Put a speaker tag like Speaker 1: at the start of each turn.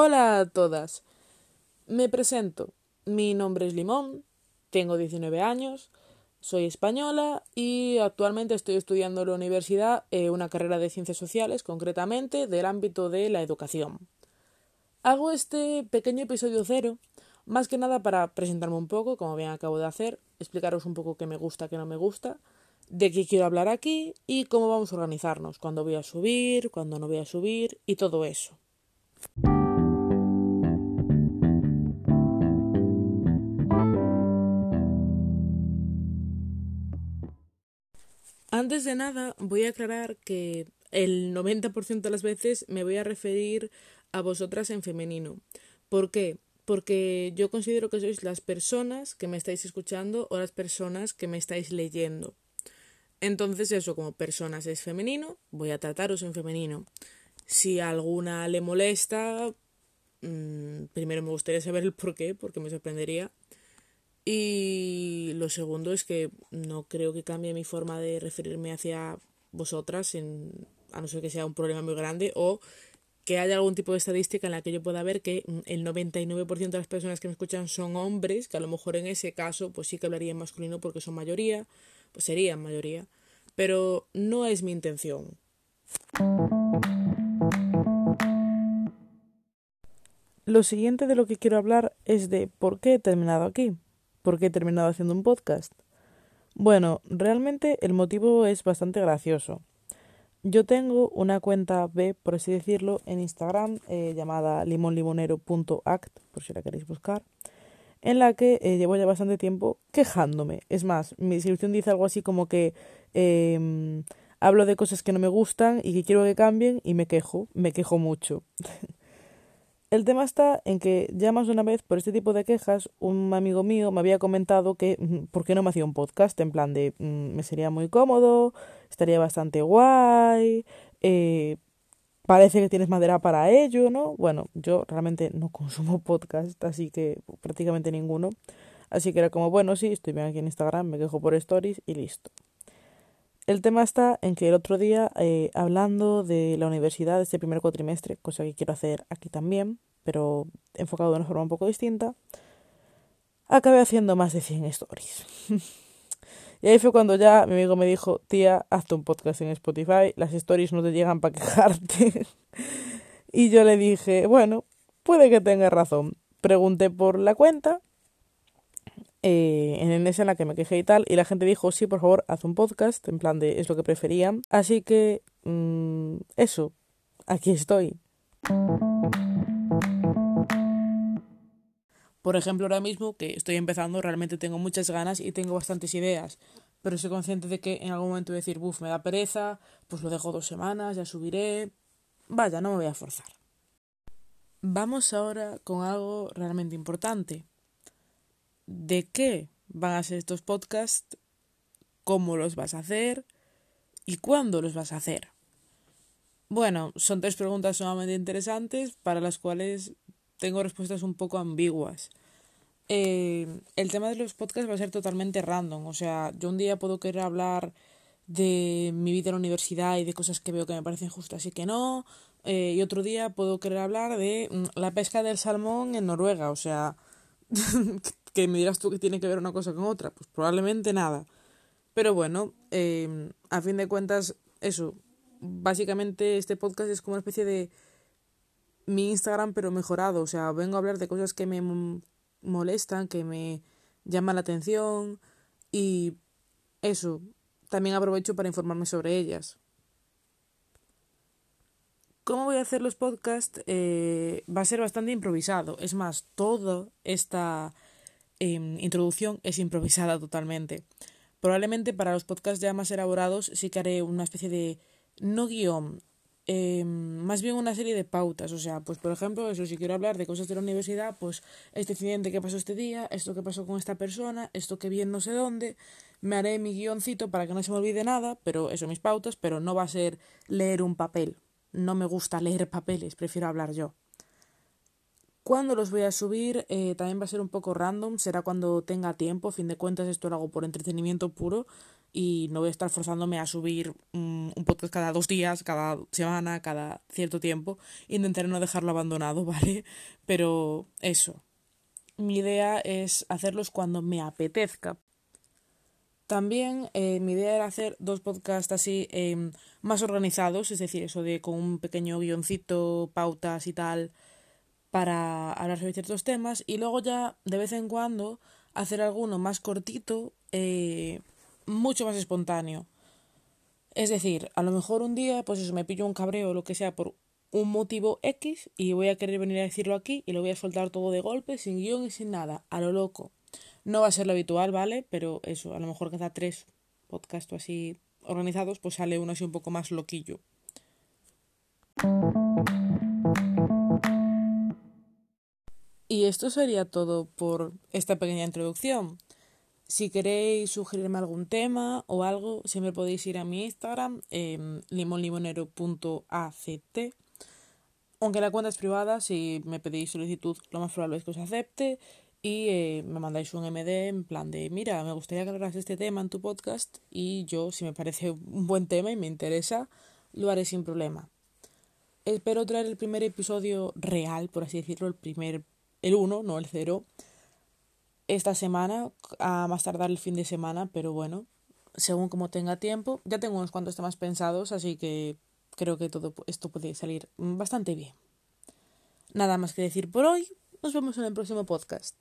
Speaker 1: Hola a todas. Me presento. Mi nombre es Limón, tengo 19 años, soy española y actualmente estoy estudiando en la universidad eh, una carrera de ciencias sociales, concretamente del ámbito de la educación. Hago este pequeño episodio cero más que nada para presentarme un poco, como bien acabo de hacer, explicaros un poco qué me gusta, qué no me gusta, de qué quiero hablar aquí y cómo vamos a organizarnos, cuándo voy a subir, cuándo no voy a subir y todo eso. Antes de nada, voy a aclarar que el 90% de las veces me voy a referir a vosotras en femenino. ¿Por qué? Porque yo considero que sois las personas que me estáis escuchando o las personas que me estáis leyendo. Entonces eso, como personas es femenino, voy a trataros en femenino. Si alguna le molesta, mmm, primero me gustaría saber el por qué, porque me sorprendería. Y lo segundo es que no creo que cambie mi forma de referirme hacia vosotras, a no ser que sea un problema muy grande, o que haya algún tipo de estadística en la que yo pueda ver que el 99% de las personas que me escuchan son hombres, que a lo mejor en ese caso pues sí que hablaría en masculino porque son mayoría, pues serían mayoría, pero no es mi intención. Lo siguiente de lo que quiero hablar es de por qué he terminado aquí por qué he terminado haciendo un podcast. Bueno, realmente el motivo es bastante gracioso. Yo tengo una cuenta B, por así decirlo, en Instagram eh, llamada limonlimonero.act, por si la queréis buscar, en la que eh, llevo ya bastante tiempo quejándome. Es más, mi descripción dice algo así como que em, hablo de cosas que no me gustan y que quiero que cambien y me quejo, me quejo mucho. El tema está en que ya más de una vez por este tipo de quejas un amigo mío me había comentado que mm, por qué no me hacía un podcast en plan de mm, me sería muy cómodo, estaría bastante guay, eh, parece que tienes madera para ello, ¿no? Bueno, yo realmente no consumo podcast, así que prácticamente ninguno. Así que era como, bueno, sí, estoy bien aquí en Instagram, me quejo por stories y listo. El tema está en que el otro día, eh, hablando de la universidad este primer cuatrimestre, cosa que quiero hacer aquí también, pero enfocado de una forma un poco distinta, acabé haciendo más de 100 stories. y ahí fue cuando ya mi amigo me dijo, tía, hazte un podcast en Spotify, las stories no te llegan para quejarte. y yo le dije, bueno, puede que tenga razón. Pregunté por la cuenta eh, en esa en la que me quejé y tal, y la gente dijo, sí, por favor, haz un podcast, en plan de es lo que preferían. Así que, mm, eso, aquí estoy. Por ejemplo, ahora mismo que estoy empezando, realmente tengo muchas ganas y tengo bastantes ideas, pero soy consciente de que en algún momento voy a decir, buf, me da pereza, pues lo dejo dos semanas, ya subiré. Vaya, no me voy a forzar. Vamos ahora con algo realmente importante de qué van a ser estos podcasts, cómo los vas a hacer y cuándo los vas a hacer. Bueno, son tres preguntas sumamente interesantes para las cuales tengo respuestas un poco ambiguas. Eh, el tema de los podcasts va a ser totalmente random. O sea, yo un día puedo querer hablar de mi vida en la universidad y de cosas que veo que me parecen justas y que no. Eh, y otro día puedo querer hablar de mm, la pesca del salmón en Noruega. O sea, que me dirás tú que tiene que ver una cosa con otra, pues probablemente nada. Pero bueno, em, a fin de cuentas, eso, básicamente este podcast es como una especie de mi Instagram pero mejorado, o sea, vengo a hablar de cosas que me molestan, que me llaman la atención y eso, también aprovecho para informarme sobre ellas. ¿Cómo voy a hacer los podcasts? Eh, va a ser bastante improvisado. Es más, toda esta Em, introducción es improvisada totalmente. Probablemente para los podcasts ya más elaborados sí que haré una especie de no guion, em, más bien una serie de pautas. O sea, pues por ejemplo, eso si quiero hablar de cosas de la universidad, pues este incidente que pasó este día, esto que pasó con esta persona, esto que vi en no sé dónde, me haré mi guioncito para que no se me olvide nada, pero eso mis pautas, pero no va a ser leer un papel. No me gusta leer papeles, prefiero hablar yo. Cuando los voy a subir eh, también va a ser un poco random, será cuando tenga tiempo, a fin de cuentas esto lo hago por entretenimiento puro, y no voy a estar forzándome a subir un podcast cada dos días, cada semana, cada cierto tiempo. Intentaré no dejarlo abandonado, ¿vale? Pero eso. Mi idea es hacerlos cuando me apetezca. También eh, mi idea era hacer dos podcasts así em, más organizados, es decir, eso de con un pequeño guioncito, pautas y tal, para hablar sobre ciertos temas. Y luego ya de vez en cuando hacer alguno más cortito, eh, mucho más espontáneo. Es decir, a lo mejor un día, pues eso, me pillo un cabreo o lo que sea por un motivo X y voy a querer venir a decirlo aquí y lo voy a soltar todo de golpe, sin guion y sin nada, a lo loco. No va a ser lo habitual, ¿vale? Pero eso, a lo mejor cada tres podcasts así organizados, pues sale uno así un poco más loquillo. Esto sería todo por esta pequeña introducción. Si queréis sugerirme algún tema o algo, siempre podéis ir a mi Instagram, eh, limonlimonero.act. Aunque la cuenta es privada, si me pedís solicitud, lo más probable es que os acepte. Y eh, me mandáis un MD en plan de, mira, me gustaría que hablaras este tema en tu podcast. Y yo, si me parece un buen tema y me interesa, lo haré sin problema. Espero traer el primer episodio real, por así decirlo, el primer el 1, no el 0, esta semana, a más tardar el fin de semana, pero bueno, según como tenga tiempo. Ya tengo unos cuantos temas pensados, así que creo que todo esto puede salir bastante bien. Nada más que decir por hoy. Nos vemos en el próximo podcast.